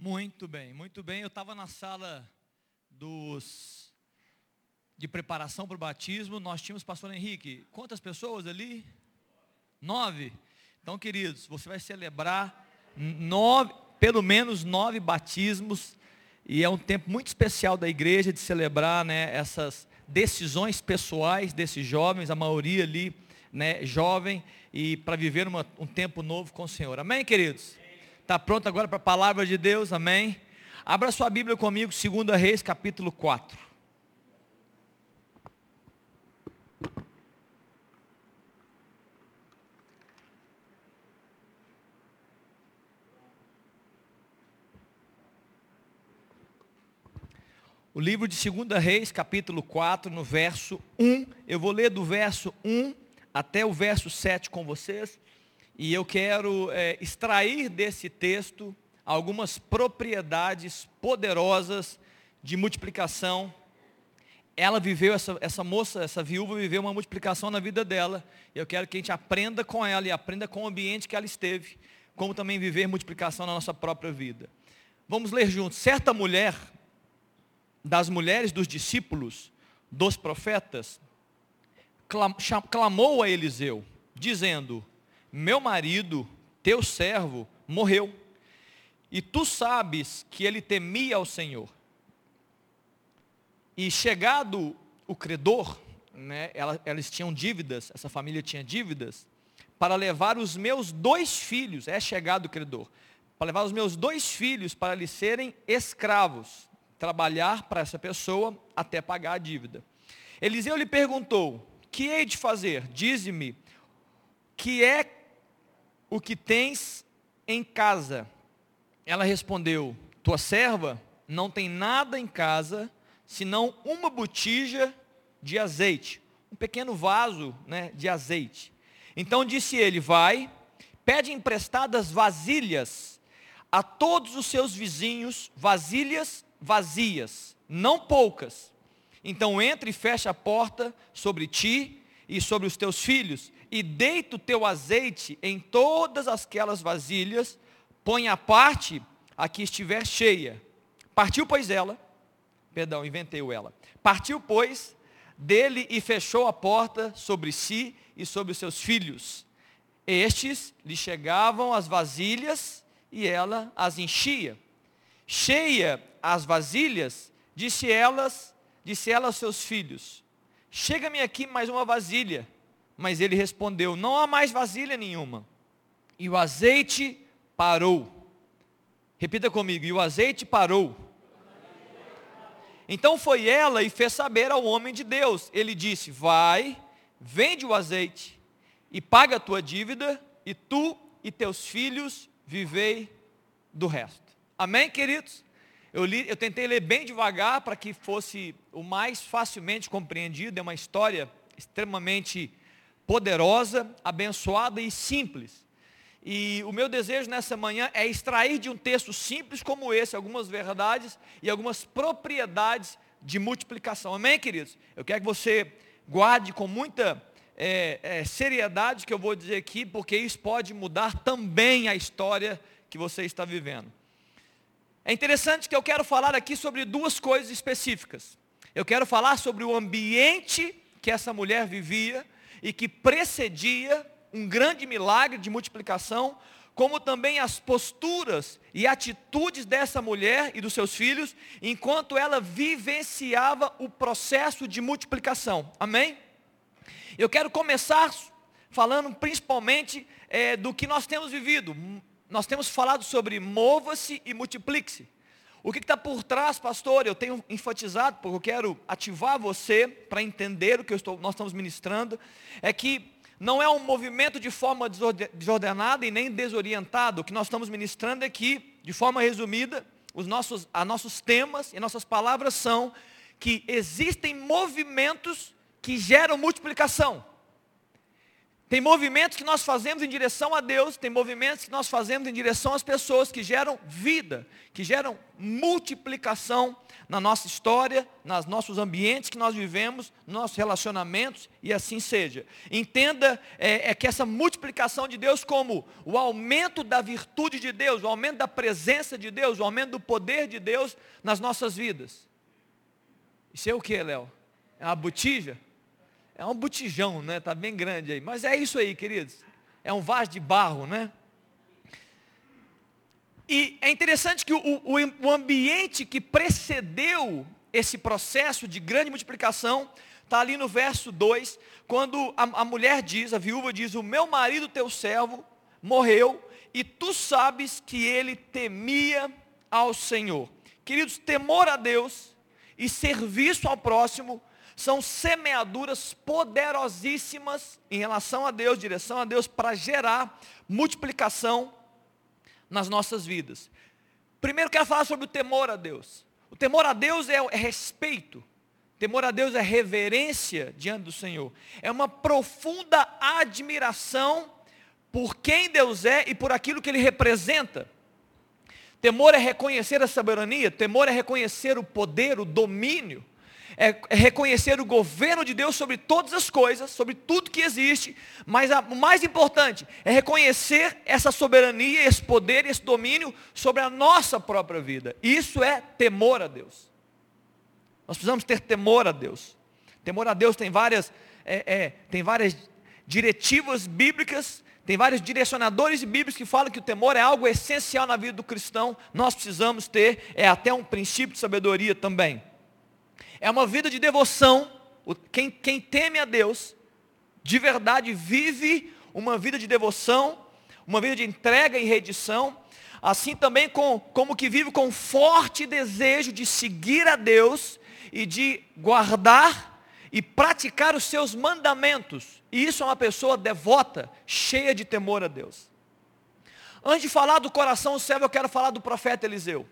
Muito bem, muito bem. Eu estava na sala dos de preparação para o batismo. Nós tínhamos, pastor Henrique, quantas pessoas ali? Nove. Então, queridos, você vai celebrar nove, pelo menos nove batismos. E é um tempo muito especial da igreja de celebrar né, essas decisões pessoais desses jovens, a maioria ali né, jovem, e para viver uma, um tempo novo com o Senhor. Amém, queridos? Está pronto agora para a palavra de Deus? Amém? Abra sua Bíblia comigo, 2 Reis, capítulo 4. O livro de 2 Reis, capítulo 4, no verso 1. Eu vou ler do verso 1 até o verso 7 com vocês. E eu quero é, extrair desse texto algumas propriedades poderosas de multiplicação. Ela viveu, essa, essa moça, essa viúva viveu uma multiplicação na vida dela. E eu quero que a gente aprenda com ela e aprenda com o ambiente que ela esteve, como também viver multiplicação na nossa própria vida. Vamos ler juntos. Certa mulher, das mulheres dos discípulos, dos profetas, clamou a Eliseu, dizendo: meu marido, teu servo, morreu. E tu sabes que ele temia ao Senhor. E chegado o credor, né, elas tinham dívidas, essa família tinha dívidas, para levar os meus dois filhos, é chegado o credor, para levar os meus dois filhos para lhe serem escravos, trabalhar para essa pessoa até pagar a dívida. Eliseu lhe perguntou: Que hei de fazer? Dize-me, que é o que tens em casa? Ela respondeu: Tua serva não tem nada em casa, senão uma botija de azeite, um pequeno vaso né, de azeite. Então disse ele: Vai, pede emprestadas vasilhas a todos os seus vizinhos, vasilhas vazias, não poucas. Então entre e fecha a porta sobre ti e sobre os teus filhos, e deita o teu azeite em todas aquelas vasilhas, põe a parte a que estiver cheia. Partiu, pois, ela, perdão, inventei ela. Partiu, pois, dele e fechou a porta sobre si e sobre os seus filhos. Estes lhe chegavam as vasilhas e ela as enchia. Cheia as vasilhas, disse elas, disse ela aos seus filhos: Chega-me aqui mais uma vasilha. Mas ele respondeu: Não há mais vasilha nenhuma. E o azeite parou. Repita comigo: E o azeite parou. Então foi ela e fez saber ao homem de Deus. Ele disse: Vai, vende o azeite e paga a tua dívida, e tu e teus filhos vivei do resto. Amém, queridos? Eu, li, eu tentei ler bem devagar para que fosse o mais facilmente compreendido. É uma história extremamente poderosa, abençoada e simples. E o meu desejo nessa manhã é extrair de um texto simples como esse algumas verdades e algumas propriedades de multiplicação. Amém, queridos? Eu quero que você guarde com muita é, é, seriedade que eu vou dizer aqui, porque isso pode mudar também a história que você está vivendo. É interessante que eu quero falar aqui sobre duas coisas específicas. Eu quero falar sobre o ambiente que essa mulher vivia e que precedia um grande milagre de multiplicação, como também as posturas e atitudes dessa mulher e dos seus filhos, enquanto ela vivenciava o processo de multiplicação. Amém? Eu quero começar falando principalmente é, do que nós temos vivido. Nós temos falado sobre mova-se e multiplique-se. O que está por trás, pastor? Eu tenho enfatizado, porque eu quero ativar você para entender o que estou, nós estamos ministrando, é que não é um movimento de forma desordenada e nem desorientado. O que nós estamos ministrando é que, de forma resumida, os nossos, a nossos temas e nossas palavras são que existem movimentos que geram multiplicação. Tem movimentos que nós fazemos em direção a Deus, tem movimentos que nós fazemos em direção às pessoas que geram vida, que geram multiplicação na nossa história, nos nossos ambientes que nós vivemos, nos nossos relacionamentos e assim seja. Entenda é, é que essa multiplicação de Deus como o aumento da virtude de Deus, o aumento da presença de Deus, o aumento do poder de Deus nas nossas vidas. Isso é o que, Léo? É uma botija? É um botijão, né? Está bem grande aí. Mas é isso aí, queridos. É um vaso de barro, né? E é interessante que o, o, o ambiente que precedeu esse processo de grande multiplicação está ali no verso 2, quando a, a mulher diz, a viúva diz, o meu marido, teu servo, morreu, e tu sabes que ele temia ao Senhor. Queridos, temor a Deus e serviço ao próximo são semeaduras poderosíssimas em relação a Deus, direção a Deus, para gerar multiplicação nas nossas vidas. Primeiro quero falar sobre o temor a Deus. O temor a Deus é, é respeito. Temor a Deus é reverência diante do Senhor. É uma profunda admiração por quem Deus é e por aquilo que Ele representa. Temor é reconhecer a soberania, temor é reconhecer o poder, o domínio é, é reconhecer o governo de Deus sobre todas as coisas, sobre tudo que existe, mas a, o mais importante é reconhecer essa soberania, esse poder, esse domínio sobre a nossa própria vida. Isso é temor a Deus. Nós precisamos ter temor a Deus. Temor a Deus tem várias, é, é, tem várias diretivas bíblicas, tem vários direcionadores bíblicos que falam que o temor é algo essencial na vida do cristão. Nós precisamos ter, é até um princípio de sabedoria também. É uma vida de devoção. Quem, quem teme a Deus, de verdade, vive uma vida de devoção, uma vida de entrega e redição. Assim também com, como que vive com forte desejo de seguir a Deus e de guardar e praticar os seus mandamentos. E isso é uma pessoa devota, cheia de temor a Deus. Antes de falar do coração servo, eu quero falar do profeta Eliseu.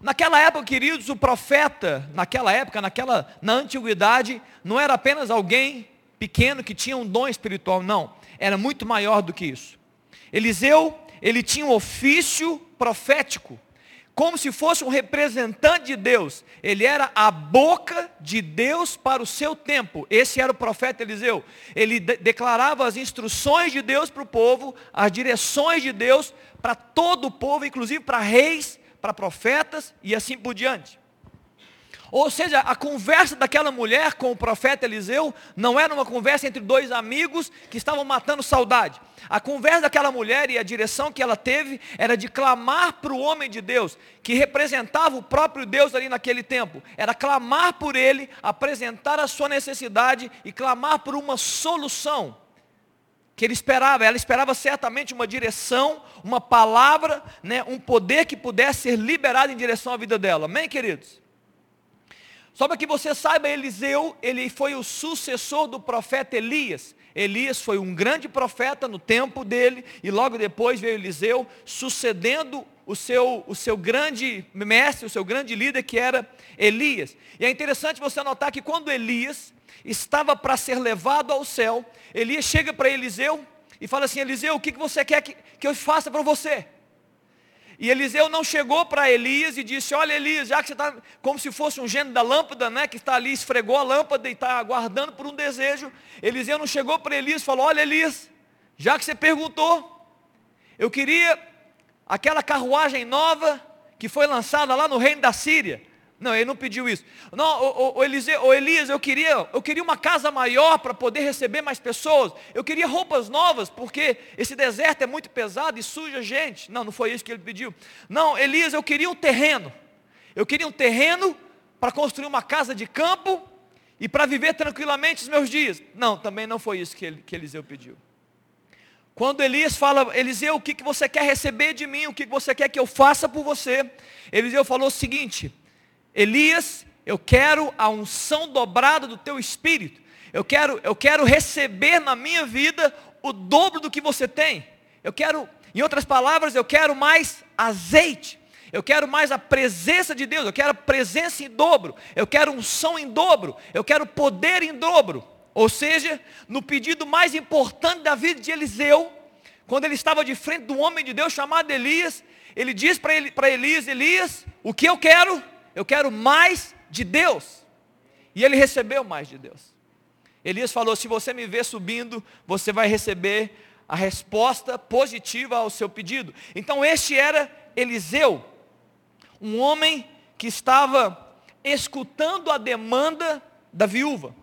Naquela época, queridos, o profeta, naquela época, naquela, na antiguidade, não era apenas alguém pequeno que tinha um dom espiritual, não. Era muito maior do que isso. Eliseu, ele tinha um ofício profético, como se fosse um representante de Deus. Ele era a boca de Deus para o seu tempo. Esse era o profeta Eliseu. Ele de declarava as instruções de Deus para o povo, as direções de Deus para todo o povo, inclusive para reis para profetas e assim por diante. Ou seja, a conversa daquela mulher com o profeta Eliseu não era uma conversa entre dois amigos que estavam matando saudade. A conversa daquela mulher e a direção que ela teve era de clamar para o homem de Deus, que representava o próprio Deus ali naquele tempo. Era clamar por ele, apresentar a sua necessidade e clamar por uma solução que ele esperava. Ela esperava certamente uma direção, uma palavra, né, um poder que pudesse ser liberado em direção à vida dela. Amém, queridos? Só para que você saiba, Eliseu, ele foi o sucessor do profeta Elias. Elias foi um grande profeta no tempo dele, e logo depois veio Eliseu, sucedendo o seu, o seu grande mestre, o seu grande líder, que era Elias. E é interessante você notar que quando Elias estava para ser levado ao céu, Elias chega para Eliseu e fala assim, Eliseu, o que você quer que, que eu faça para você? E Eliseu não chegou para Elias e disse, olha Elias, já que você está como se fosse um gênio da lâmpada, né, que está ali, esfregou a lâmpada e está aguardando por um desejo. Eliseu não chegou para Elias e falou, olha Elias, já que você perguntou, eu queria aquela carruagem nova que foi lançada lá no reino da Síria. Não, ele não pediu isso. Não, o, o, o, Eliseu, o Elias, eu queria, eu queria uma casa maior para poder receber mais pessoas. Eu queria roupas novas, porque esse deserto é muito pesado e suja gente. Não, não foi isso que ele pediu. Não, Elias, eu queria um terreno. Eu queria um terreno para construir uma casa de campo e para viver tranquilamente os meus dias. Não, também não foi isso que, ele, que Eliseu pediu. Quando Elias fala, Eliseu, o que, que você quer receber de mim? O que, que você quer que eu faça por você? Eliseu falou o seguinte, Elias, eu quero a unção dobrada do teu espírito. Eu quero, eu quero receber na minha vida o dobro do que você tem. Eu quero, em outras palavras, eu quero mais azeite. Eu quero mais a presença de Deus, eu quero a presença em dobro, eu quero unção em dobro, eu quero poder em dobro. Ou seja, no pedido mais importante da vida de Eliseu, quando ele estava de frente do homem de Deus chamado Elias, ele diz para ele, Elias: Elias, o que eu quero? Eu quero mais de Deus. E ele recebeu mais de Deus. Elias falou: se você me ver subindo, você vai receber a resposta positiva ao seu pedido. Então, este era Eliseu, um homem que estava escutando a demanda da viúva.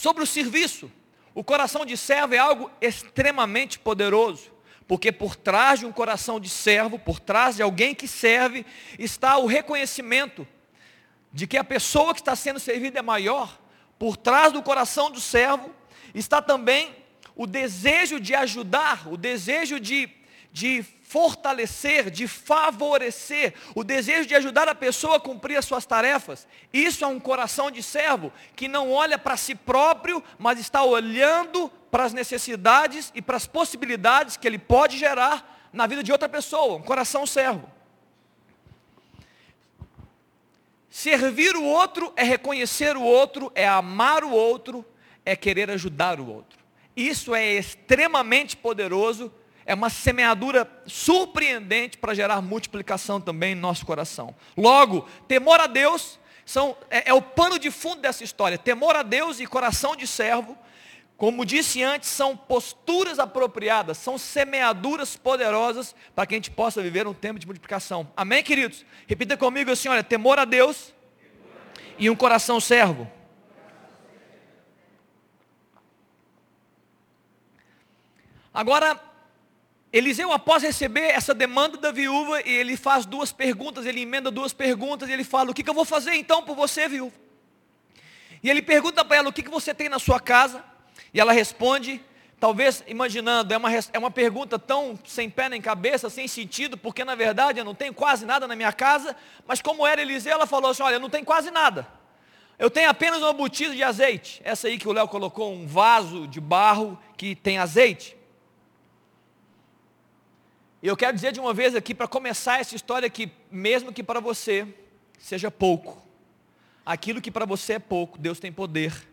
Sobre o serviço, o coração de servo é algo extremamente poderoso, porque por trás de um coração de servo, por trás de alguém que serve, está o reconhecimento de que a pessoa que está sendo servida é maior. Por trás do coração do servo está também o desejo de ajudar, o desejo de, de fortalecer, de favorecer, o desejo de ajudar a pessoa a cumprir as suas tarefas. Isso é um coração de servo que não olha para si próprio, mas está olhando para as necessidades e para as possibilidades que ele pode gerar na vida de outra pessoa, um coração servo. Servir o outro é reconhecer o outro, é amar o outro, é querer ajudar o outro. Isso é extremamente poderoso é uma semeadura surpreendente para gerar multiplicação também em nosso coração. Logo, temor a Deus são, é, é o pano de fundo dessa história. Temor a Deus e coração de servo, como disse antes, são posturas apropriadas, são semeaduras poderosas para que a gente possa viver um tempo de multiplicação. Amém, queridos? Repita comigo assim: olha, temor a Deus e um coração servo. Agora, Eliseu, após receber essa demanda da viúva, ele faz duas perguntas, ele emenda duas perguntas, e ele fala, o que, que eu vou fazer então por você, viúva? E ele pergunta para ela, o que, que você tem na sua casa? E ela responde, talvez imaginando, é uma, é uma pergunta tão sem pé nem cabeça, sem sentido, porque na verdade eu não tenho quase nada na minha casa, mas como era Eliseu, ela falou assim, olha, eu não tenho quase nada. Eu tenho apenas uma botija de azeite. Essa aí que o Léo colocou, um vaso de barro que tem azeite. E eu quero dizer de uma vez aqui, para começar essa história, que mesmo que para você seja pouco, aquilo que para você é pouco, Deus tem poder.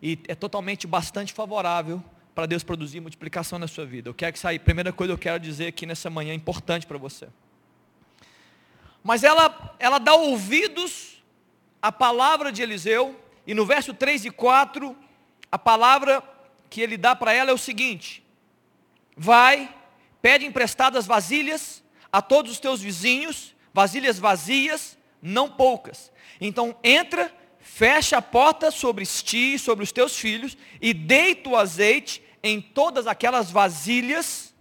E é totalmente bastante favorável para Deus produzir multiplicação na sua vida. Eu quero que saia. Primeira coisa que eu quero dizer aqui nessa manhã é importante para você. Mas ela, ela dá ouvidos à palavra de Eliseu, e no verso 3 e 4, a palavra que ele dá para ela é o seguinte: Vai Pede emprestadas vasilhas a todos os teus vizinhos, vasilhas vazias, não poucas. Então entra, fecha a porta sobre ti e sobre os teus filhos, e deita o azeite em todas aquelas vasilhas,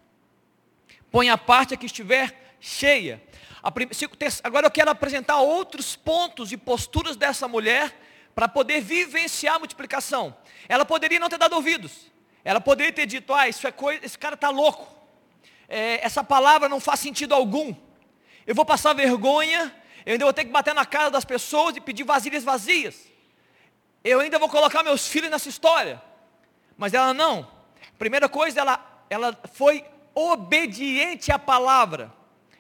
põe a parte a que estiver cheia. Agora eu quero apresentar outros pontos e posturas dessa mulher para poder vivenciar a multiplicação. Ela poderia não ter dado ouvidos. Ela poderia ter dito, ah, isso é coisa, esse cara está louco é, essa palavra não faz sentido algum. Eu vou passar vergonha, eu ainda vou ter que bater na cara das pessoas e pedir vasilhas vazias. Eu ainda vou colocar meus filhos nessa história. Mas ela não. Primeira coisa, ela, ela foi obediente à palavra.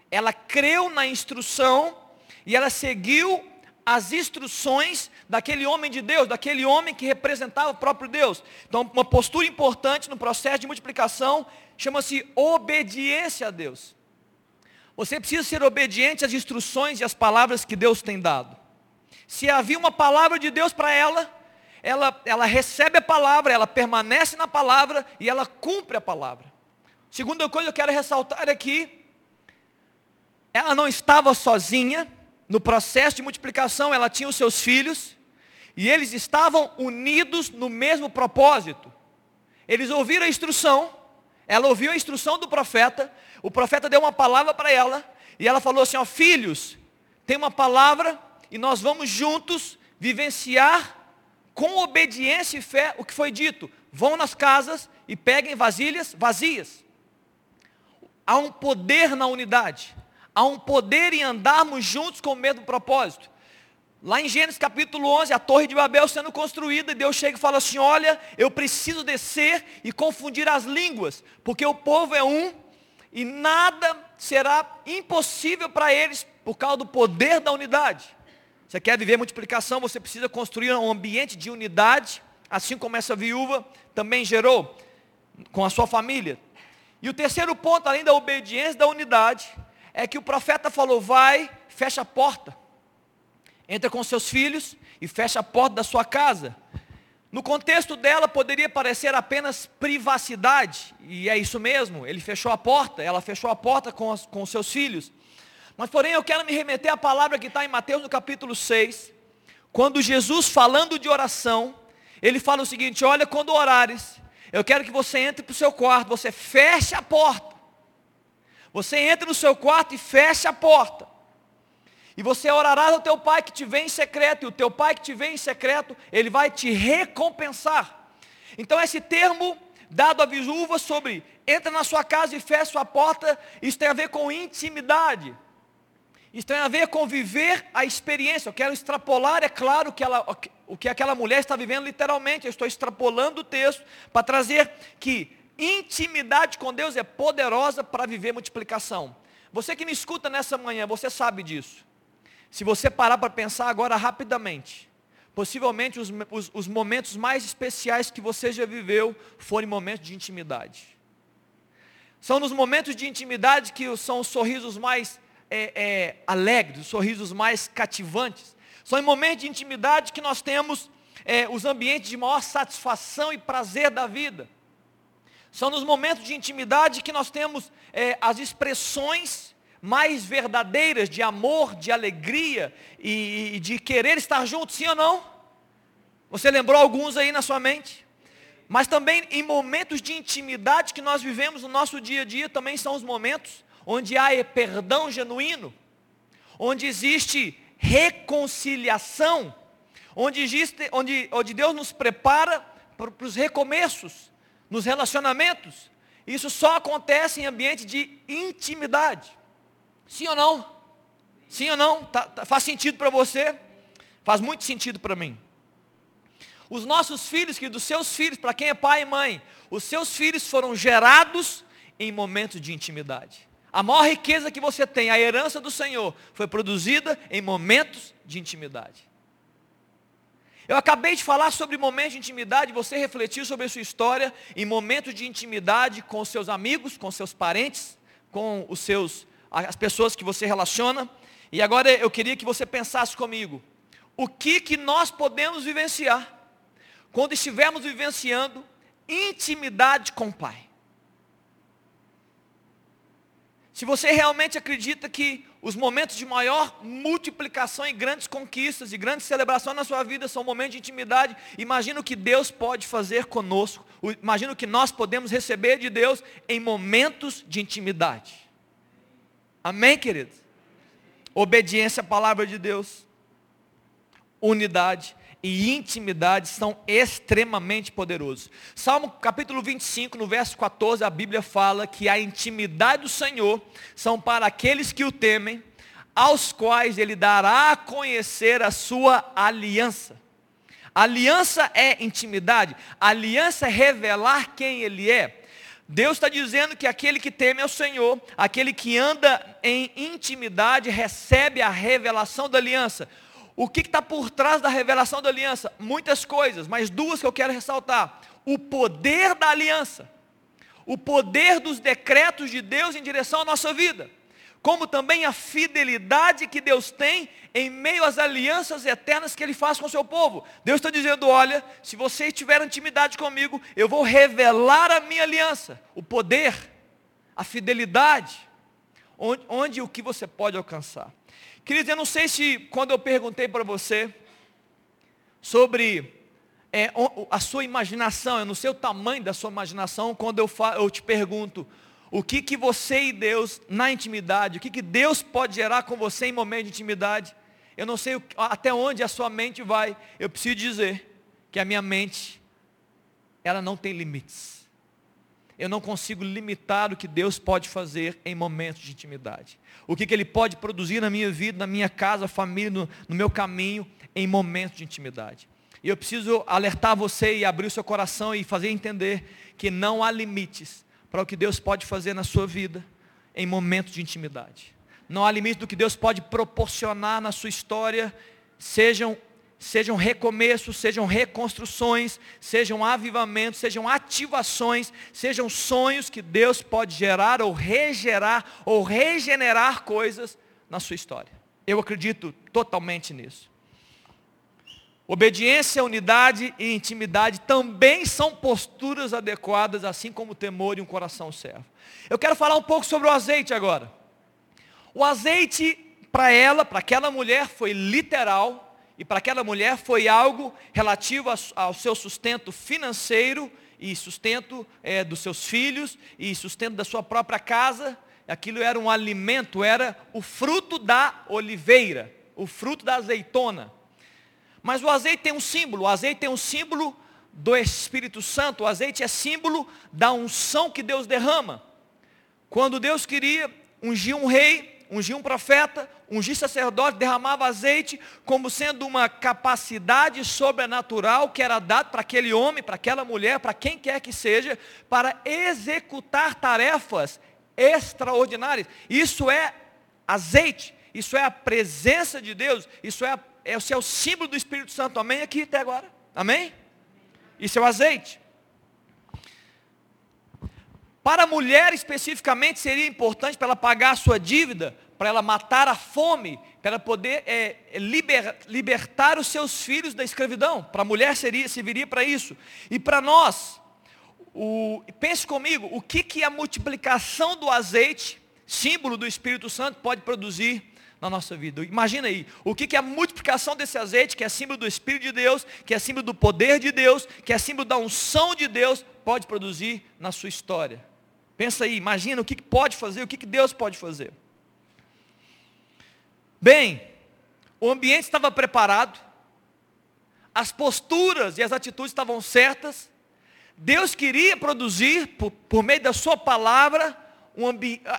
Ela creu na instrução e ela seguiu as instruções daquele homem de Deus, daquele homem que representava o próprio Deus. Então, uma postura importante no processo de multiplicação chama-se obediência a Deus. Você precisa ser obediente às instruções e às palavras que Deus tem dado. Se havia uma palavra de Deus para ela, ela, ela recebe a palavra, ela permanece na palavra e ela cumpre a palavra. Segunda coisa que eu quero ressaltar aqui, ela não estava sozinha no processo de multiplicação, ela tinha os seus filhos e eles estavam unidos no mesmo propósito. Eles ouviram a instrução, ela ouviu a instrução do profeta, o profeta deu uma palavra para ela, e ela falou assim: ó, filhos, tem uma palavra, e nós vamos juntos vivenciar com obediência e fé o que foi dito. Vão nas casas e peguem vasilhas vazias. Há um poder na unidade, há um poder em andarmos juntos com o mesmo propósito. Lá em Gênesis capítulo 11, a torre de Babel sendo construída, e Deus chega e fala assim: Olha, eu preciso descer e confundir as línguas, porque o povo é um, e nada será impossível para eles por causa do poder da unidade. Você quer viver multiplicação, você precisa construir um ambiente de unidade assim como essa viúva também gerou com a sua família. E o terceiro ponto, além da obediência, da unidade, é que o profeta falou: vai, fecha a porta, entra com seus filhos e fecha a porta da sua casa. No contexto dela poderia parecer apenas privacidade, e é isso mesmo, ele fechou a porta, ela fechou a porta com, os, com seus filhos. Mas porém eu quero me remeter à palavra que está em Mateus no capítulo 6, quando Jesus falando de oração, ele fala o seguinte: olha, quando orares, eu quero que você entre para o seu quarto, você feche a porta. Você entra no seu quarto e fecha a porta. E você orará ao teu pai que te vê em secreto, e o teu pai que te vê em secreto, ele vai te recompensar. Então esse termo dado à viúva sobre entra na sua casa e fecha sua porta, isso tem a ver com intimidade. Isso tem a ver com viver a experiência. Eu quero extrapolar, é claro, que ela, o que aquela mulher está vivendo literalmente. Eu estou extrapolando o texto para trazer que intimidade com Deus é poderosa para viver multiplicação. Você que me escuta nessa manhã, você sabe disso. Se você parar para pensar agora rapidamente, possivelmente os, os, os, momentos mais especiais que você já viveu foram momentos de intimidade. São nos momentos de intimidade que são os sorrisos mais é, é, alegres, os sorrisos mais cativantes. São em momentos de intimidade que nós temos é, os ambientes de maior satisfação e prazer da vida. São nos momentos de intimidade que nós temos é, as expressões mais verdadeiras de amor, de alegria e, de querer estar junto, sim ou não? Você lembrou alguns aí na sua mente? Mas também em momentos de intimidade que nós vivemos no nosso dia a dia, também são os momentos onde há perdão genuíno, onde existe reconciliação, onde, existe, onde, onde Deus nos prepara para, para os recomeços nos relacionamentos. Isso só acontece em ambiente de intimidade. Sim ou não? Sim ou não? Tá, tá, faz sentido para você? Faz muito sentido para mim. Os nossos filhos, que dos seus filhos, para quem é pai e mãe, os seus filhos foram gerados em momentos de intimidade. A maior riqueza que você tem, a herança do Senhor, foi produzida em momentos de intimidade. Eu acabei de falar sobre momentos de intimidade, você refletiu sobre a sua história em momentos de intimidade com seus amigos, com seus parentes, com os seus as pessoas que você relaciona. E agora eu queria que você pensasse comigo, o que que nós podemos vivenciar quando estivermos vivenciando intimidade com o Pai? Se você realmente acredita que os momentos de maior multiplicação e grandes conquistas e grandes celebrações na sua vida são momentos de intimidade, imagina o que Deus pode fazer conosco, imagina o que nós podemos receber de Deus em momentos de intimidade. Amém, queridos? Obediência à palavra de Deus, unidade e intimidade são extremamente poderosos. Salmo capítulo 25, no verso 14, a Bíblia fala que a intimidade do Senhor são para aqueles que o temem, aos quais ele dará a conhecer a sua aliança. Aliança é intimidade, aliança é revelar quem ele é. Deus está dizendo que aquele que teme ao Senhor, aquele que anda em intimidade, recebe a revelação da aliança. O que está por trás da revelação da aliança? Muitas coisas, mas duas que eu quero ressaltar. O poder da aliança, o poder dos decretos de Deus em direção à nossa vida como também a fidelidade que Deus tem em meio às alianças eternas que Ele faz com o seu povo. Deus está dizendo: olha, se você tiver intimidade comigo, eu vou revelar a minha aliança, o poder, a fidelidade, onde, onde o que você pode alcançar. Queridos, eu não sei se quando eu perguntei para você sobre é, a sua imaginação, eu não sei o tamanho da sua imaginação, quando eu, eu te pergunto, o que, que você e Deus na intimidade, o que, que Deus pode gerar com você em momento de intimidade. Eu não sei até onde a sua mente vai. Eu preciso dizer que a minha mente, ela não tem limites. Eu não consigo limitar o que Deus pode fazer em momentos de intimidade. O que, que Ele pode produzir na minha vida, na minha casa, família, no, no meu caminho, em momentos de intimidade. E eu preciso alertar você e abrir o seu coração e fazer entender que não há limites para o que Deus pode fazer na sua vida em momentos de intimidade. Não há limite do que Deus pode proporcionar na sua história, sejam sejam recomeços, sejam reconstruções, sejam avivamentos, sejam ativações, sejam sonhos que Deus pode gerar ou regerar ou regenerar coisas na sua história. Eu acredito totalmente nisso. Obediência, unidade e intimidade também são posturas adequadas, assim como o temor e um coração servo. Eu quero falar um pouco sobre o azeite agora. O azeite, para ela, para aquela mulher, foi literal, e para aquela mulher foi algo relativo ao seu sustento financeiro, e sustento é, dos seus filhos, e sustento da sua própria casa. Aquilo era um alimento, era o fruto da oliveira, o fruto da azeitona. Mas o azeite tem um símbolo, o azeite tem um símbolo do Espírito Santo, o azeite é símbolo da unção que Deus derrama. Quando Deus queria ungir um rei, ungir um profeta, ungir sacerdote, derramava azeite como sendo uma capacidade sobrenatural que era dado para aquele homem, para aquela mulher, para quem quer que seja, para executar tarefas extraordinárias. Isso é azeite, isso é a presença de Deus, isso é a esse é o símbolo do Espírito Santo, amém? Aqui até agora, amém? Isso é o azeite. Para a mulher especificamente seria importante para ela pagar a sua dívida, para ela matar a fome, para ela poder é, liber, libertar os seus filhos da escravidão. Para a mulher seria, serviria para isso. E para nós, o, pense comigo, o que, que a multiplicação do azeite, símbolo do Espírito Santo, pode produzir na nossa vida. Imagina aí, o que é a multiplicação desse azeite, que é símbolo do Espírito de Deus, que é símbolo do poder de Deus, que é símbolo da unção de Deus, pode produzir na sua história. Pensa aí, imagina o que pode fazer, o que Deus pode fazer. Bem, o ambiente estava preparado, as posturas e as atitudes estavam certas, Deus queria produzir, por, por meio da sua palavra, um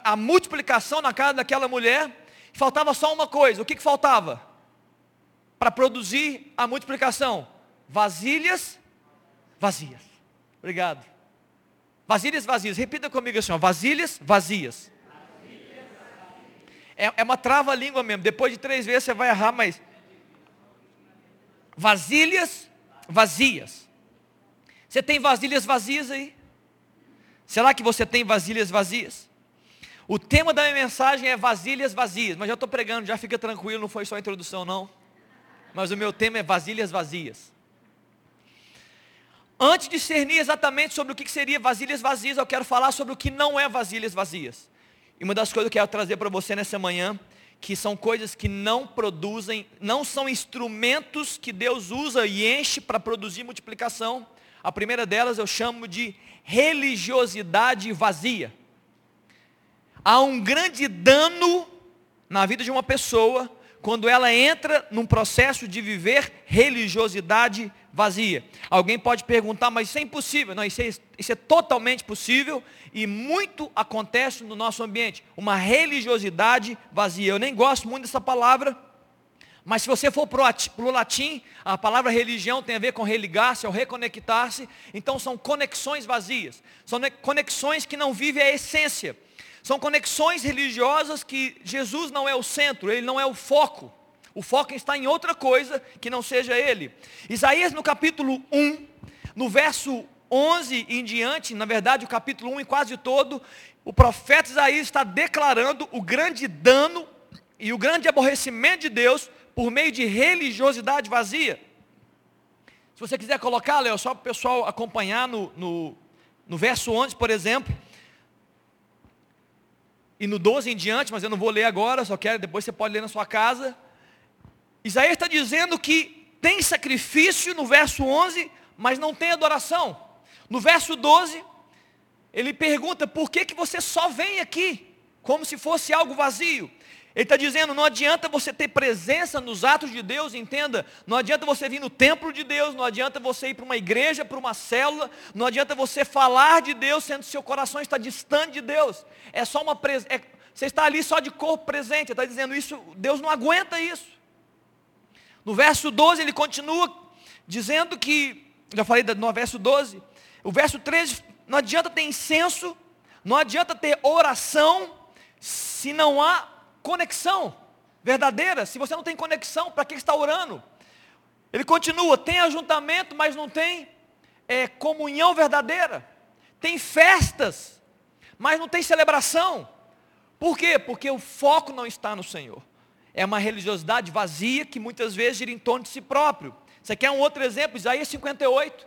a multiplicação na casa daquela mulher, Faltava só uma coisa. O que, que faltava? Para produzir a multiplicação. Vasilhas vazias. Obrigado. Vasilhas vazias. Repita comigo assim, ó. Vasilhas vazias. É, é uma trava-língua mesmo. Depois de três vezes você vai errar, mas. Vasilhas vazias. Você tem vasilhas vazias aí? Será que você tem vasilhas vazias? O tema da minha mensagem é vasilhas vazias, mas já estou pregando, já fica tranquilo, não foi só a introdução não. Mas o meu tema é vasilhas vazias. Antes de discernir exatamente sobre o que seria vasilhas vazias, eu quero falar sobre o que não é vasilhas vazias. E uma das coisas que eu quero trazer para você nessa manhã, que são coisas que não produzem, não são instrumentos que Deus usa e enche para produzir multiplicação. A primeira delas eu chamo de religiosidade vazia há um grande dano na vida de uma pessoa quando ela entra num processo de viver religiosidade vazia. Alguém pode perguntar, mas isso é impossível. Não, isso é, isso é totalmente possível e muito acontece no nosso ambiente. Uma religiosidade vazia. Eu nem gosto muito dessa palavra, mas se você for para o latim, a palavra religião tem a ver com religar-se ou reconectar-se. Então são conexões vazias. São conexões que não vivem a essência. São conexões religiosas que Jesus não é o centro, ele não é o foco. O foco está em outra coisa que não seja ele. Isaías no capítulo 1, no verso 11 em diante, na verdade o capítulo 1 e quase todo, o profeta Isaías está declarando o grande dano e o grande aborrecimento de Deus por meio de religiosidade vazia. Se você quiser colocar, Léo, só para o pessoal acompanhar no, no, no verso 11, por exemplo, e no 12 em diante, mas eu não vou ler agora, só quero, depois você pode ler na sua casa. Isaías está dizendo que tem sacrifício no verso 11, mas não tem adoração. No verso 12, ele pergunta, por que, que você só vem aqui? Como se fosse algo vazio. Ele está dizendo, não adianta você ter presença nos atos de Deus, entenda, não adianta você vir no templo de Deus, não adianta você ir para uma igreja, para uma célula, não adianta você falar de Deus, sendo que seu coração está distante de Deus. É só uma presença, é, você está ali só de corpo presente, está dizendo isso, Deus não aguenta isso. No verso 12 ele continua dizendo que, já falei no verso 12, o verso 13, não adianta ter incenso, não adianta ter oração, se não há conexão verdadeira. Se você não tem conexão, para que está orando? Ele continua, tem ajuntamento, mas não tem é, comunhão verdadeira. Tem festas, mas não tem celebração. Por quê? Porque o foco não está no Senhor. É uma religiosidade vazia que muitas vezes gira em torno de si próprio. Você quer um outro exemplo? Isaías 58.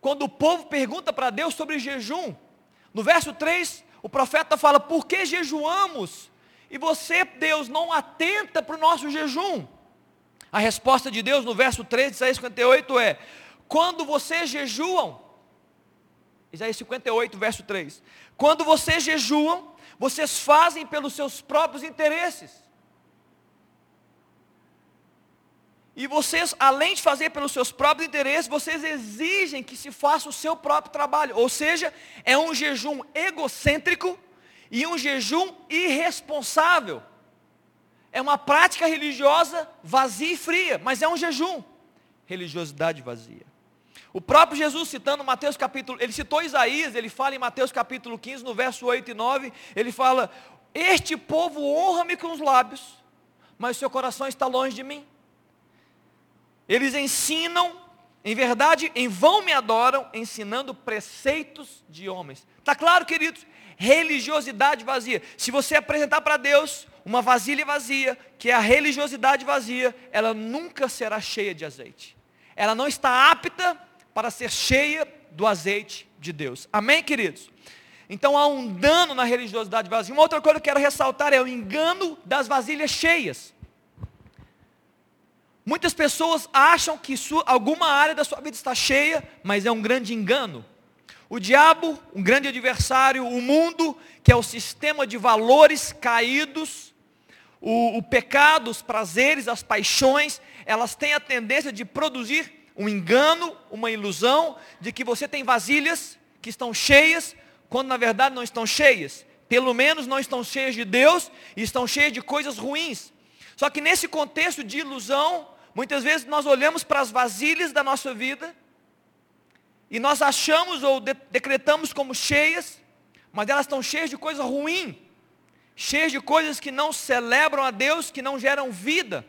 Quando o povo pergunta para Deus sobre jejum, no verso 3, o profeta fala: Por que jejuamos? E você, Deus, não atenta para o nosso jejum. A resposta de Deus no verso 3 de Isaías 58 é: Quando vocês jejuam, Isaías 58, verso 3: Quando vocês jejuam, vocês fazem pelos seus próprios interesses. E vocês, além de fazer pelos seus próprios interesses, vocês exigem que se faça o seu próprio trabalho. Ou seja, é um jejum egocêntrico e um jejum irresponsável. É uma prática religiosa vazia e fria, mas é um jejum. Religiosidade vazia. O próprio Jesus citando Mateus capítulo, ele citou Isaías, ele fala em Mateus capítulo 15, no verso 8 e 9, ele fala: Este povo honra-me com os lábios, mas o seu coração está longe de mim. Eles ensinam, em verdade, em vão me adoram, ensinando preceitos de homens. Está claro, queridos? Religiosidade vazia. Se você apresentar para Deus uma vasilha vazia, que é a religiosidade vazia, ela nunca será cheia de azeite. Ela não está apta para ser cheia do azeite de Deus. Amém, queridos? Então há um dano na religiosidade vazia. Uma outra coisa que eu quero ressaltar é o engano das vasilhas cheias. Muitas pessoas acham que sua, alguma área da sua vida está cheia, mas é um grande engano. O diabo, um grande adversário, o mundo, que é o sistema de valores caídos, o, o pecado, os prazeres, as paixões, elas têm a tendência de produzir um engano, uma ilusão de que você tem vasilhas que estão cheias, quando na verdade não estão cheias. Pelo menos não estão cheias de Deus e estão cheias de coisas ruins. Só que nesse contexto de ilusão, Muitas vezes nós olhamos para as vasilhas da nossa vida e nós achamos ou de decretamos como cheias, mas elas estão cheias de coisa ruim, cheias de coisas que não celebram a Deus, que não geram vida.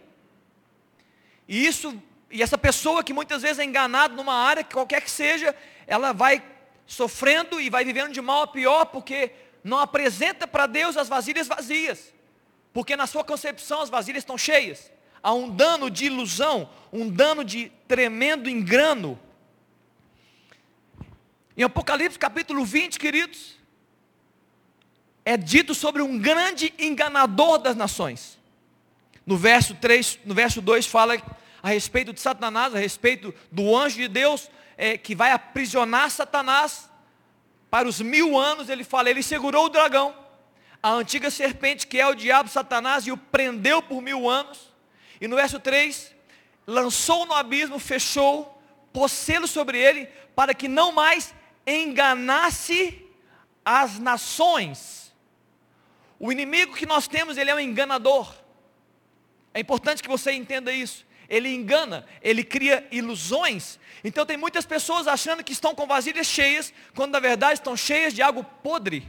E isso, e essa pessoa que muitas vezes é enganada numa área, qualquer que seja, ela vai sofrendo e vai vivendo de mal a pior, porque não apresenta para Deus as vasilhas vazias. Porque na sua concepção as vasilhas estão cheias há um dano de ilusão, um dano de tremendo engano. Em Apocalipse capítulo 20, queridos, é dito sobre um grande enganador das nações. No verso 3, no verso 2 fala a respeito de Satanás, a respeito do anjo de Deus é, que vai aprisionar Satanás para os mil anos. Ele fala, ele segurou o dragão, a antiga serpente que é o diabo Satanás e o prendeu por mil anos. E no verso 3, lançou no abismo, fechou, pôs selo sobre ele, para que não mais enganasse as nações. O inimigo que nós temos, ele é um enganador. É importante que você entenda isso. Ele engana, ele cria ilusões. Então tem muitas pessoas achando que estão com vasilhas cheias, quando na verdade estão cheias de algo podre,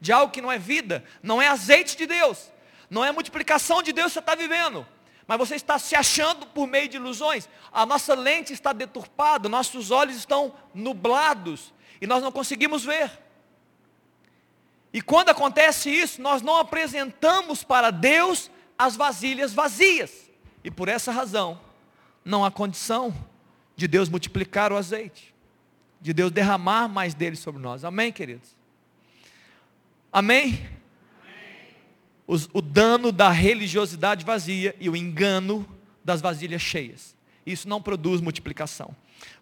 de algo que não é vida, não é azeite de Deus, não é multiplicação de Deus que você está vivendo mas você está se achando por meio de ilusões. A nossa lente está deturpada, nossos olhos estão nublados e nós não conseguimos ver. E quando acontece isso, nós não apresentamos para Deus as vasilhas vazias. E por essa razão, não há condição de Deus multiplicar o azeite, de Deus derramar mais dele sobre nós. Amém, queridos? Amém? o dano da religiosidade vazia e o engano das vasilhas cheias. Isso não produz multiplicação.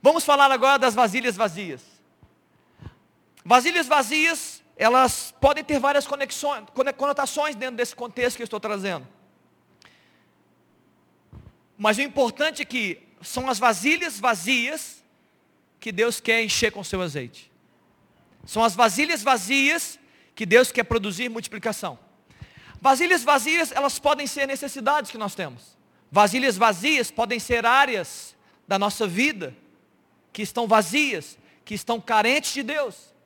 Vamos falar agora das vasilhas vazias. Vasilhas vazias, elas podem ter várias conexões, conotações dentro desse contexto que eu estou trazendo. Mas o importante é que são as vasilhas vazias que Deus quer encher com seu azeite. São as vasilhas vazias que Deus quer produzir multiplicação. Vasilhas vazias, elas podem ser necessidades que nós temos. Vasilhas vazias podem ser áreas da nossa vida que estão vazias, que estão carentes de Deus.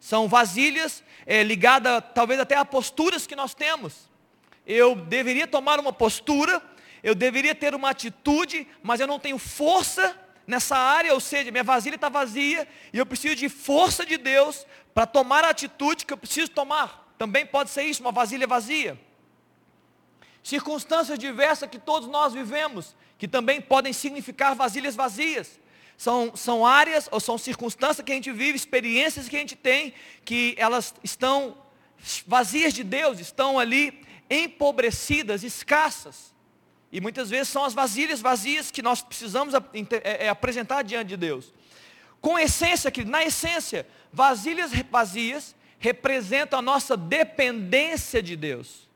São vasilhas é, ligadas talvez até a posturas que nós temos. Eu deveria tomar uma postura, eu deveria ter uma atitude, mas eu não tenho força nessa área, ou seja, minha vasilha está vazia e eu preciso de força de Deus para tomar a atitude que eu preciso tomar. Também pode ser isso, uma vasilha vazia. Circunstâncias diversas que todos nós vivemos, que também podem significar vasilhas vazias. São, são áreas ou são circunstâncias que a gente vive, experiências que a gente tem, que elas estão vazias de Deus, estão ali empobrecidas, escassas. E muitas vezes são as vasilhas vazias que nós precisamos é, é, apresentar diante de Deus. Com essência, que na essência, vasilhas vazias representam a nossa dependência de Deus.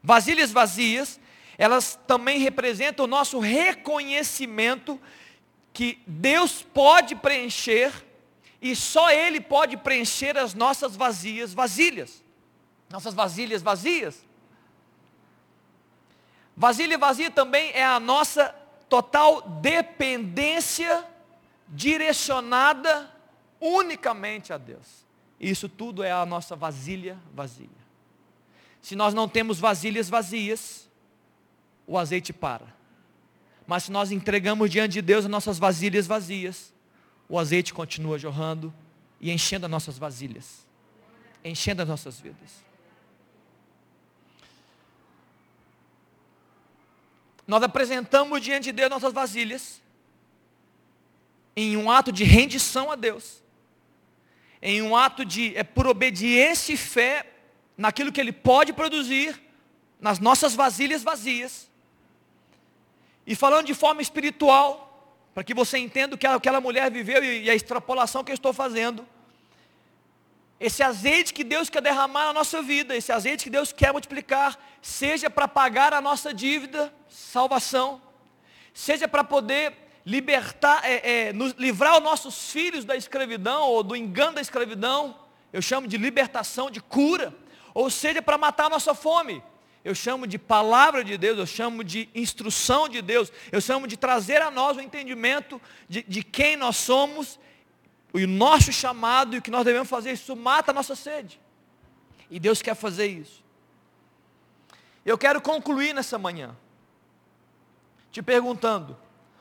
Vasilhas vazias, elas também representam o nosso reconhecimento que Deus pode preencher e só Ele pode preencher as nossas vazias vasilhas. Nossas vasilhas vazias. Vasilha vazia também é a nossa total dependência direcionada unicamente a Deus. Isso tudo é a nossa vasilha vazia. Se nós não temos vasilhas vazias, o azeite para. Mas se nós entregamos diante de Deus as nossas vasilhas vazias, o azeite continua jorrando e enchendo as nossas vasilhas, enchendo as nossas vidas. Nós apresentamos diante de Deus nossas vasilhas, em um ato de rendição a Deus, em um ato de, é por obediência e fé naquilo que Ele pode produzir, nas nossas vasilhas vazias. E falando de forma espiritual, para que você entenda o que aquela mulher viveu e a extrapolação que eu estou fazendo. Esse azeite que Deus quer derramar na nossa vida, esse azeite que Deus quer multiplicar, seja para pagar a nossa dívida, salvação, seja para poder libertar, é, é, nos, livrar os nossos filhos da escravidão ou do engano da escravidão, eu chamo de libertação, de cura, ou seja para matar a nossa fome, eu chamo de palavra de Deus, eu chamo de instrução de Deus, eu chamo de trazer a nós o entendimento de, de quem nós somos, o nosso chamado e o que nós devemos fazer, isso mata a nossa sede. E Deus quer fazer isso. Eu quero concluir nessa manhã, te perguntando,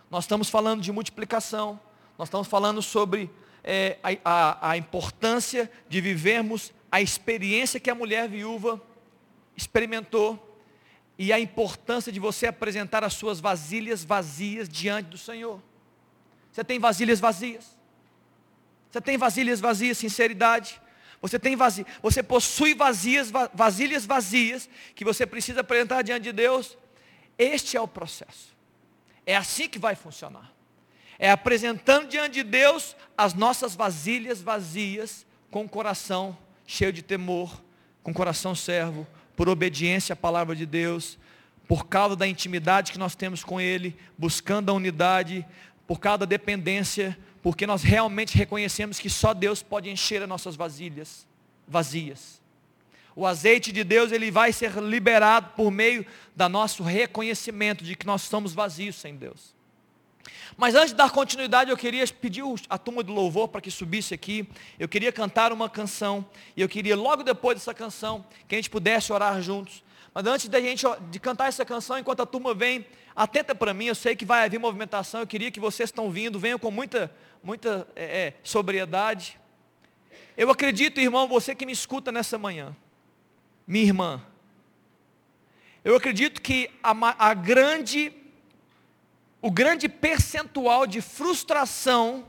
nós estamos falando de multiplicação, nós estamos falando sobre é, a, a, a importância de vivermos a experiência que a mulher viúva experimentou e a importância de você apresentar as suas vasilhas vazias diante do Senhor. Você tem vasilhas vazias? Você tem vasilhas vazias, sinceridade? Você tem vazio, você possui vazias, vasilhas vazias que você precisa apresentar diante de Deus? Este é o processo. É assim que vai funcionar. É apresentando diante de Deus as nossas vasilhas vazias com o coração cheio de temor, com o coração servo, por obediência à palavra de Deus, por causa da intimidade que nós temos com Ele, buscando a unidade, por causa da dependência, porque nós realmente reconhecemos que só Deus pode encher as nossas vasilhas vazias. O azeite de Deus ele vai ser liberado por meio do nosso reconhecimento de que nós estamos vazios sem Deus. Mas antes de dar continuidade, eu queria pedir a turma do louvor para que subisse aqui. Eu queria cantar uma canção. E eu queria, logo depois dessa canção, que a gente pudesse orar juntos. Mas antes da gente de cantar essa canção, enquanto a turma vem, atenta para mim, eu sei que vai haver movimentação. Eu queria que vocês estão vindo, venham com muita, muita é, é, sobriedade. Eu acredito, irmão, você que me escuta nessa manhã, minha irmã, eu acredito que a, a grande o grande percentual de frustração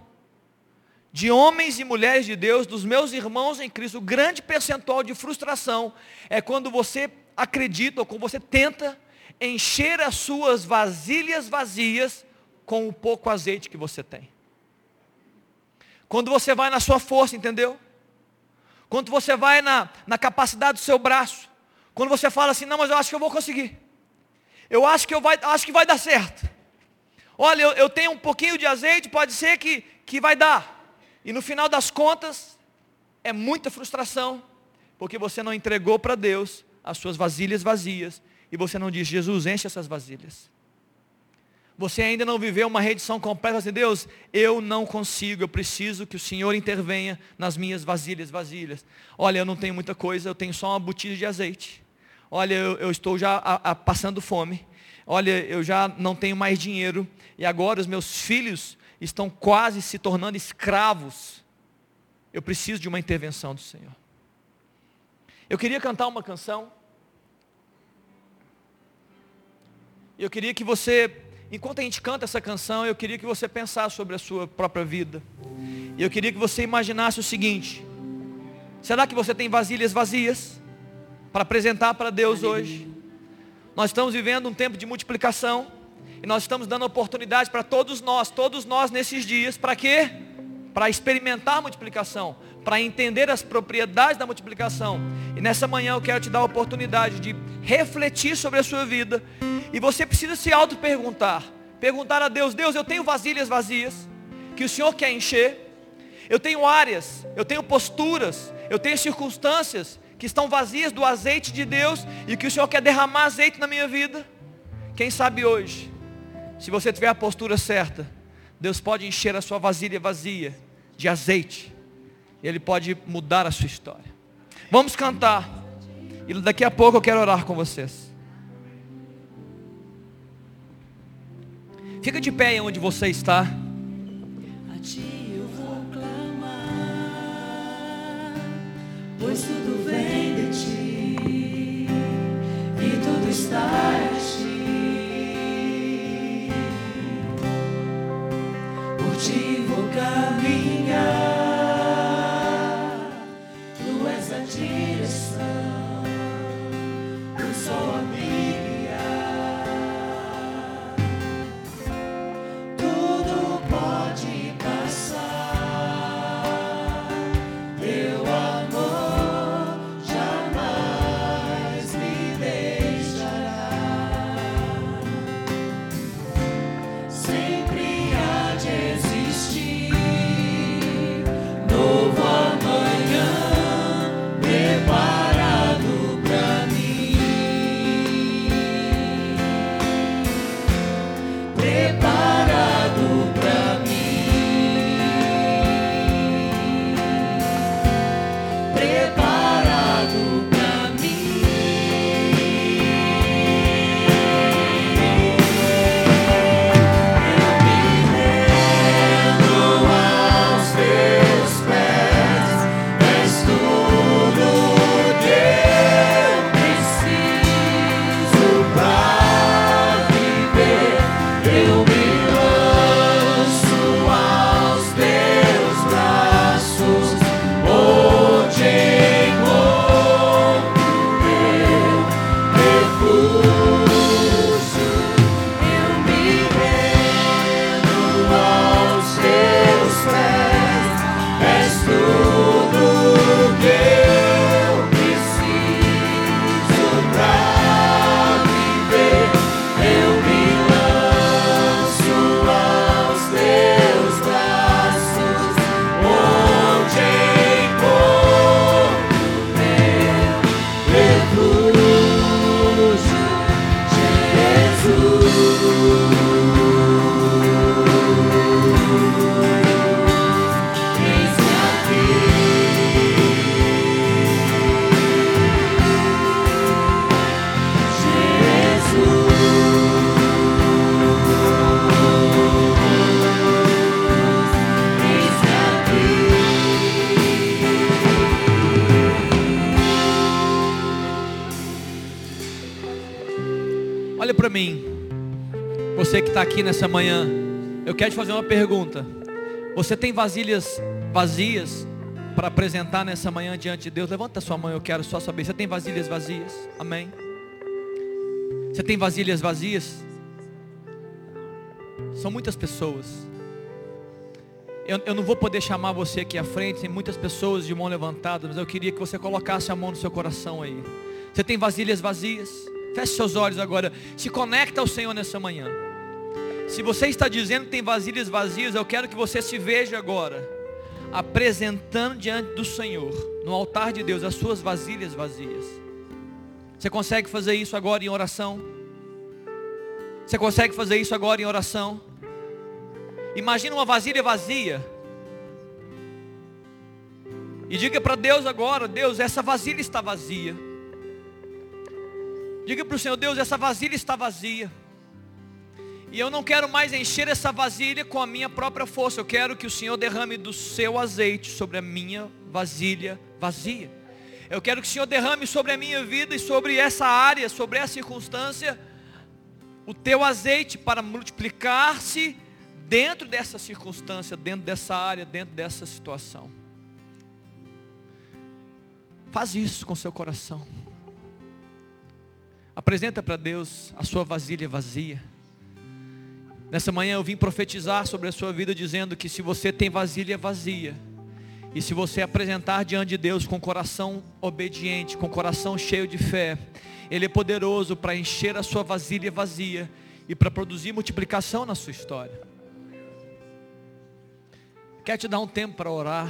de homens e mulheres de Deus, dos meus irmãos em Cristo, o grande percentual de frustração é quando você acredita ou quando você tenta encher as suas vasilhas vazias com o pouco azeite que você tem. Quando você vai na sua força, entendeu? Quando você vai na, na capacidade do seu braço. Quando você fala assim, não, mas eu acho que eu vou conseguir. Eu acho que, eu vai, acho que vai dar certo. Olha, eu, eu tenho um pouquinho de azeite, pode ser que, que vai dar. E no final das contas, é muita frustração, porque você não entregou para Deus as suas vasilhas vazias, e você não diz, Jesus, enche essas vasilhas. Você ainda não viveu uma redição completa assim, Deus, eu não consigo, eu preciso que o Senhor intervenha nas minhas vasilhas vasilhas. Olha, eu não tenho muita coisa, eu tenho só uma botija de azeite. Olha, eu, eu estou já a, a, passando fome. Olha, eu já não tenho mais dinheiro e agora os meus filhos estão quase se tornando escravos. Eu preciso de uma intervenção do Senhor. Eu queria cantar uma canção. Eu queria que você, enquanto a gente canta essa canção, eu queria que você pensasse sobre a sua própria vida. E eu queria que você imaginasse o seguinte: será que você tem vasilhas vazias para apresentar para Deus hoje? Nós estamos vivendo um tempo de multiplicação. E nós estamos dando oportunidade para todos nós, todos nós nesses dias, para quê? Para experimentar a multiplicação, para entender as propriedades da multiplicação. E nessa manhã eu quero te dar a oportunidade de refletir sobre a sua vida. E você precisa se auto-perguntar. Perguntar a Deus, Deus, eu tenho vasilhas vazias, que o Senhor quer encher. Eu tenho áreas, eu tenho posturas, eu tenho circunstâncias que estão vazias do azeite de Deus e que o Senhor quer derramar azeite na minha vida. Quem sabe hoje, se você tiver a postura certa, Deus pode encher a sua vasilha vazia de azeite. E Ele pode mudar a sua história. Vamos cantar. E daqui a pouco eu quero orar com vocês. Fica de pé onde você está. A ti pois tudo vem de ti e tudo está em ti. Por ti vou caminhar, está aqui nessa manhã. Eu quero te fazer uma pergunta. Você tem vasilhas vazias para apresentar nessa manhã diante de Deus? Levanta sua mão, eu quero só saber. Você tem vasilhas vazias? Amém. Você tem vasilhas vazias? São muitas pessoas. Eu, eu não vou poder chamar você aqui à frente, tem muitas pessoas de mão levantada, mas eu queria que você colocasse a mão no seu coração aí. Você tem vasilhas vazias? Feche seus olhos agora. Se conecta ao Senhor nessa manhã. Se você está dizendo que tem vasilhas vazias, eu quero que você se veja agora apresentando diante do Senhor, no altar de Deus, as suas vasilhas vazias. Você consegue fazer isso agora em oração? Você consegue fazer isso agora em oração? Imagina uma vasilha vazia. E diga para Deus agora, Deus, essa vasilha está vazia. Diga para o Senhor, Deus, essa vasilha está vazia. E eu não quero mais encher essa vasilha com a minha própria força. Eu quero que o Senhor derrame do seu azeite sobre a minha vasilha vazia. Eu quero que o Senhor derrame sobre a minha vida e sobre essa área, sobre essa circunstância, o teu azeite para multiplicar-se dentro dessa circunstância, dentro dessa área, dentro dessa situação. Faz isso com seu coração. Apresenta para Deus a sua vasilha vazia. Nessa manhã eu vim profetizar sobre a sua vida dizendo que se você tem vasilha vazia, e se você apresentar diante de Deus com coração obediente, com coração cheio de fé, Ele é poderoso para encher a sua vasilha vazia e para produzir multiplicação na sua história. Quer te dar um tempo para orar.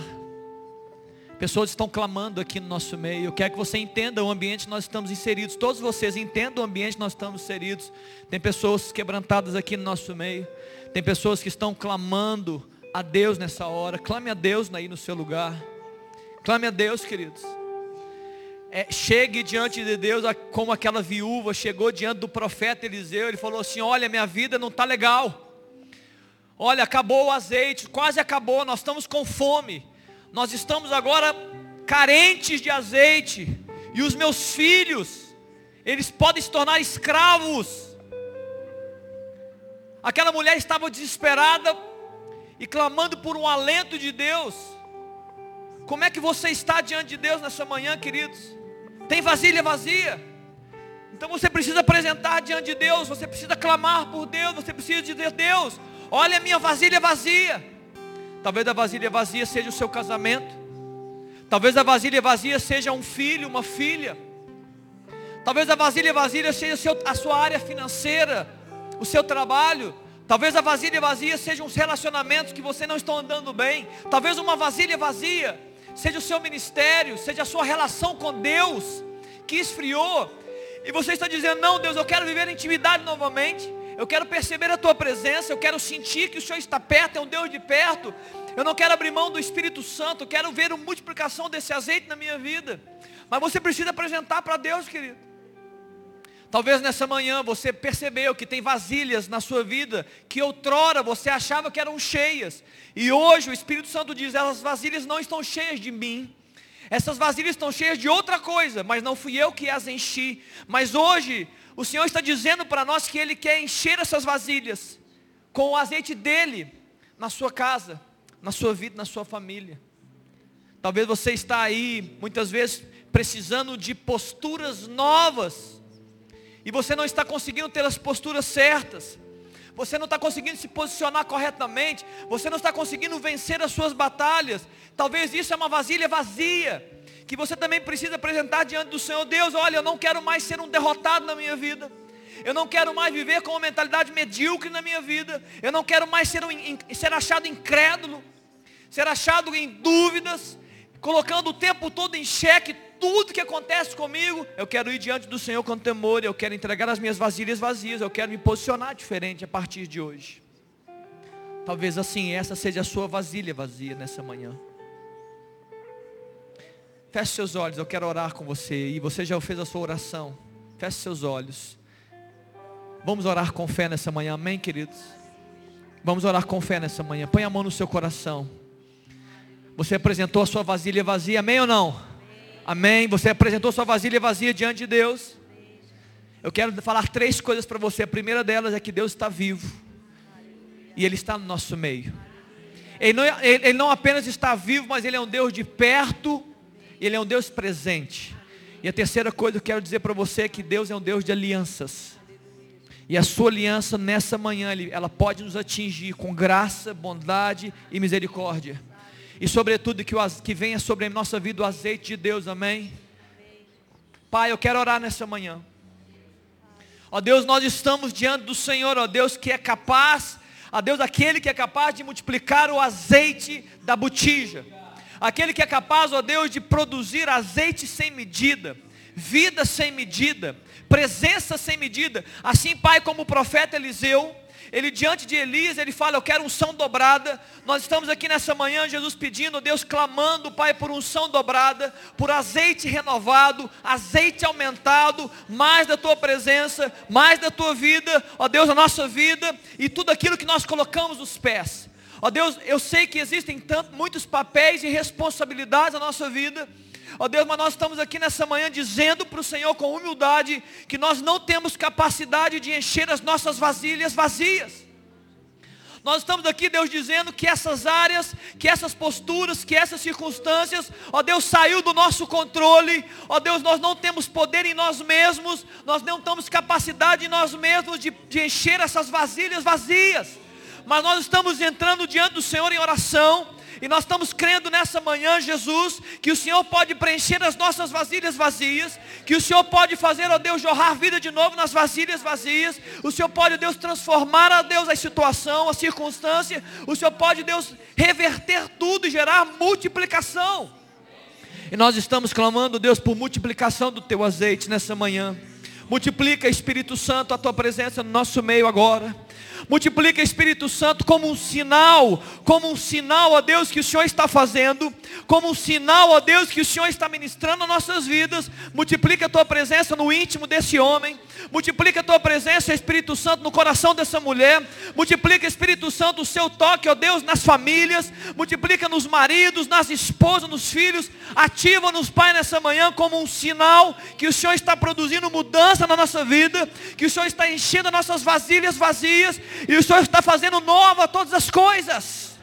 Pessoas estão clamando aqui no nosso meio. Eu quero que você entenda o ambiente que nós estamos inseridos. Todos vocês entendam o ambiente que nós estamos inseridos. Tem pessoas quebrantadas aqui no nosso meio. Tem pessoas que estão clamando a Deus nessa hora. Clame a Deus aí no seu lugar. Clame a Deus, queridos. É, chegue diante de Deus como aquela viúva chegou diante do profeta Eliseu. Ele falou assim: Olha, minha vida não está legal. Olha, acabou o azeite, quase acabou. Nós estamos com fome. Nós estamos agora carentes de azeite. E os meus filhos, eles podem se tornar escravos. Aquela mulher estava desesperada e clamando por um alento de Deus. Como é que você está diante de Deus nessa manhã, queridos? Tem vasilha vazia? Então você precisa apresentar diante de Deus, você precisa clamar por Deus, você precisa dizer, Deus, olha a minha vasilha vazia. Talvez a vasilha vazia seja o seu casamento. Talvez a vasilha vazia seja um filho, uma filha. Talvez a vasilha vazia seja a sua área financeira, o seu trabalho. Talvez a vasilha vazia sejam os relacionamentos que você não está andando bem. Talvez uma vasilha vazia seja o seu ministério, seja a sua relação com Deus que esfriou. E você está dizendo: "Não, Deus, eu quero viver intimidade novamente. Eu quero perceber a tua presença, eu quero sentir que o Senhor está perto, é um Deus de perto. Eu não quero abrir mão do Espírito Santo, eu quero ver a multiplicação desse azeite na minha vida. Mas você precisa apresentar para Deus, querido. Talvez nessa manhã você percebeu que tem vasilhas na sua vida que outrora você achava que eram cheias. E hoje o Espírito Santo diz: essas vasilhas não estão cheias de mim. Essas vasilhas estão cheias de outra coisa, mas não fui eu que as enchi. Mas hoje o Senhor está dizendo para nós que Ele quer encher essas vasilhas com o azeite dele na sua casa, na sua vida, na sua família. Talvez você está aí muitas vezes precisando de posturas novas e você não está conseguindo ter as posturas certas, você não está conseguindo se posicionar corretamente, você não está conseguindo vencer as suas batalhas, talvez isso é uma vasilha vazia, que você também precisa apresentar diante do Senhor, Deus, olha, eu não quero mais ser um derrotado na minha vida, eu não quero mais viver com uma mentalidade medíocre na minha vida, eu não quero mais ser, um, ser achado incrédulo, ser achado em dúvidas, colocando o tempo todo em xeque tudo que acontece comigo, eu quero ir diante do Senhor com temor, eu quero entregar as minhas vasilhas vazias, eu quero me posicionar diferente a partir de hoje. Talvez assim, essa seja a sua vasilha vazia nessa manhã. Feche seus olhos, eu quero orar com você. E você já fez a sua oração. Feche seus olhos. Vamos orar com fé nessa manhã, amém, queridos? Vamos orar com fé nessa manhã. Põe a mão no seu coração. Você apresentou a sua vasilha vazia, amém ou não? Amém. Você apresentou sua vasilha vazia diante de Deus. Eu quero falar três coisas para você. A primeira delas é que Deus está vivo. E Ele está no nosso meio. Ele não, ele, ele não apenas está vivo, mas Ele é um Deus de perto. Ele é um Deus presente. E a terceira coisa que eu quero dizer para você é que Deus é um Deus de alianças. E a sua aliança nessa manhã, ela pode nos atingir com graça, bondade e misericórdia e sobretudo que, o, que venha sobre a nossa vida o azeite de Deus, amém? Pai, eu quero orar nessa manhã. Ó Deus, nós estamos diante do Senhor, ó Deus que é capaz, ó Deus aquele que é capaz de multiplicar o azeite da botija. Aquele que é capaz, ó Deus, de produzir azeite sem medida, vida sem medida, presença sem medida. Assim, Pai, como o profeta Eliseu, ele diante de Elias, ele fala, eu quero unção dobrada. Nós estamos aqui nessa manhã, Jesus pedindo, Deus clamando, Pai, por unção dobrada, por azeite renovado, azeite aumentado, mais da tua presença, mais da tua vida, ó Deus, a nossa vida e tudo aquilo que nós colocamos nos pés. Ó Deus, eu sei que existem tanto, muitos papéis e responsabilidades na nossa vida. Ó Deus, mas nós estamos aqui nessa manhã dizendo para o Senhor com humildade que nós não temos capacidade de encher as nossas vasilhas vazias. Nós estamos aqui, Deus, dizendo que essas áreas, que essas posturas, que essas circunstâncias, ó Deus, saiu do nosso controle, ó Deus, nós não temos poder em nós mesmos, nós não temos capacidade em nós mesmos de, de encher essas vasilhas vazias, mas nós estamos entrando diante do Senhor em oração, e nós estamos crendo nessa manhã, Jesus, que o Senhor pode preencher as nossas vasilhas vazias, que o Senhor pode fazer, ó Deus, jorrar vida de novo nas vasilhas vazias. O Senhor pode, ó Deus, transformar, ó Deus, a situação, a circunstância. O Senhor pode, Deus, reverter tudo e gerar multiplicação. E nós estamos clamando, Deus, por multiplicação do teu azeite nessa manhã. Multiplica, Espírito Santo, a tua presença no nosso meio agora. Multiplica Espírito Santo como um sinal, como um sinal, ó Deus, que o Senhor está fazendo, como um sinal, ó Deus, que o Senhor está ministrando nas nossas vidas. Multiplica a tua presença no íntimo desse homem. Multiplica a tua presença, Espírito Santo, no coração dessa mulher. Multiplica, Espírito Santo, o seu toque, ó Deus, nas famílias. Multiplica nos maridos, nas esposas, nos filhos. Ativa-nos, Pai, nessa manhã como um sinal que o Senhor está produzindo mudança na nossa vida, que o Senhor está enchendo as nossas vasilhas vazias e o Senhor está fazendo nova todas as coisas.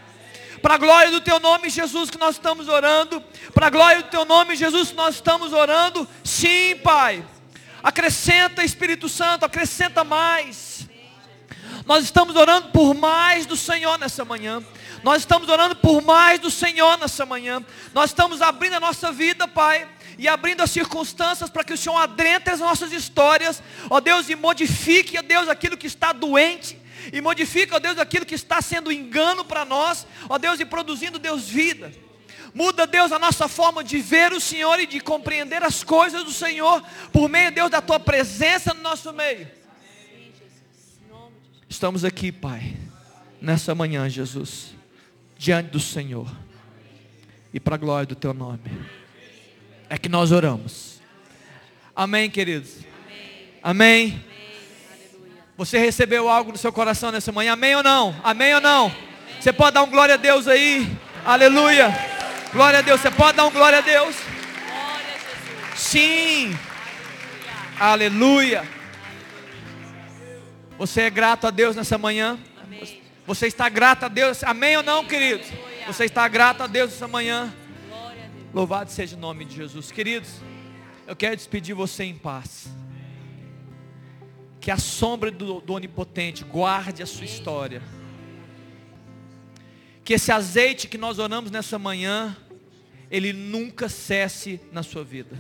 Para a glória do teu nome, Jesus, que nós estamos orando. Para a glória do teu nome, Jesus, que nós estamos orando. Sim, Pai. Acrescenta, Espírito Santo, acrescenta mais. Nós estamos orando por mais do Senhor nessa manhã. Nós estamos orando por mais do Senhor nessa manhã. Nós estamos abrindo a nossa vida, Pai, e abrindo as circunstâncias para que o Senhor adentre as nossas histórias, ó Deus, e modifique, ó Deus, aquilo que está doente, e modifica, ó Deus, aquilo que está sendo engano para nós, ó Deus, e produzindo, Deus, vida. Muda, Deus, a nossa forma de ver o Senhor e de compreender as coisas do Senhor, por meio, Deus, da Tua presença no nosso meio. Estamos aqui, Pai, nessa manhã, Jesus, diante do Senhor, e para a glória do Teu nome, é que nós oramos. Amém, queridos? Amém. Amém. Você recebeu algo no seu coração nessa manhã? Amém ou não? Amém ou não? Você pode dar um glória a Deus aí? Aleluia. Glória a Deus. Você pode dar um glória a Deus? Sim. Aleluia. Você é grato a Deus nessa manhã? Você está grato a Deus? Amém ou não, queridos? Você está grato a Deus nessa manhã? Louvado seja o nome de Jesus. Queridos, eu quero despedir você em paz que a sombra do, do Onipotente guarde a sua história. Que esse azeite que nós oramos nessa manhã, ele nunca cesse na sua vida.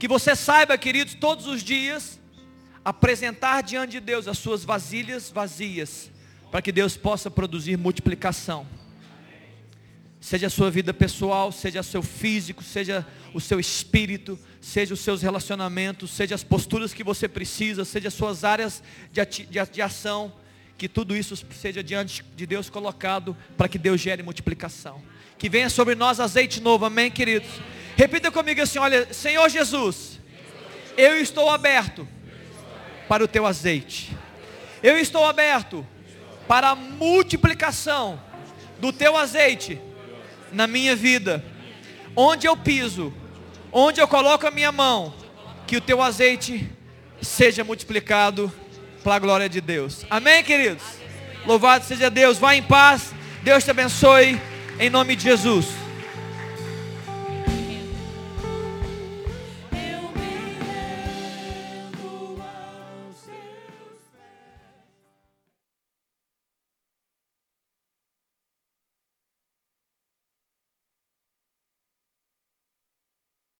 Que você saiba, queridos, todos os dias, apresentar diante de Deus as suas vasilhas vazias, para que Deus possa produzir multiplicação. Seja a sua vida pessoal, seja o seu físico, seja o seu espírito, seja os seus relacionamentos, seja as posturas que você precisa, seja as suas áreas de, de, de ação, que tudo isso seja diante de Deus colocado para que Deus gere multiplicação. Que venha sobre nós azeite novo, amém, queridos? Repita comigo assim: olha, Senhor Jesus, eu estou aberto para o teu azeite, eu estou aberto para a multiplicação do teu azeite na minha vida, onde eu piso, Onde eu coloco a minha mão, que o teu azeite seja multiplicado para a glória de Deus. Amém, queridos? Louvado seja Deus. Vá em paz. Deus te abençoe. Em nome de Jesus.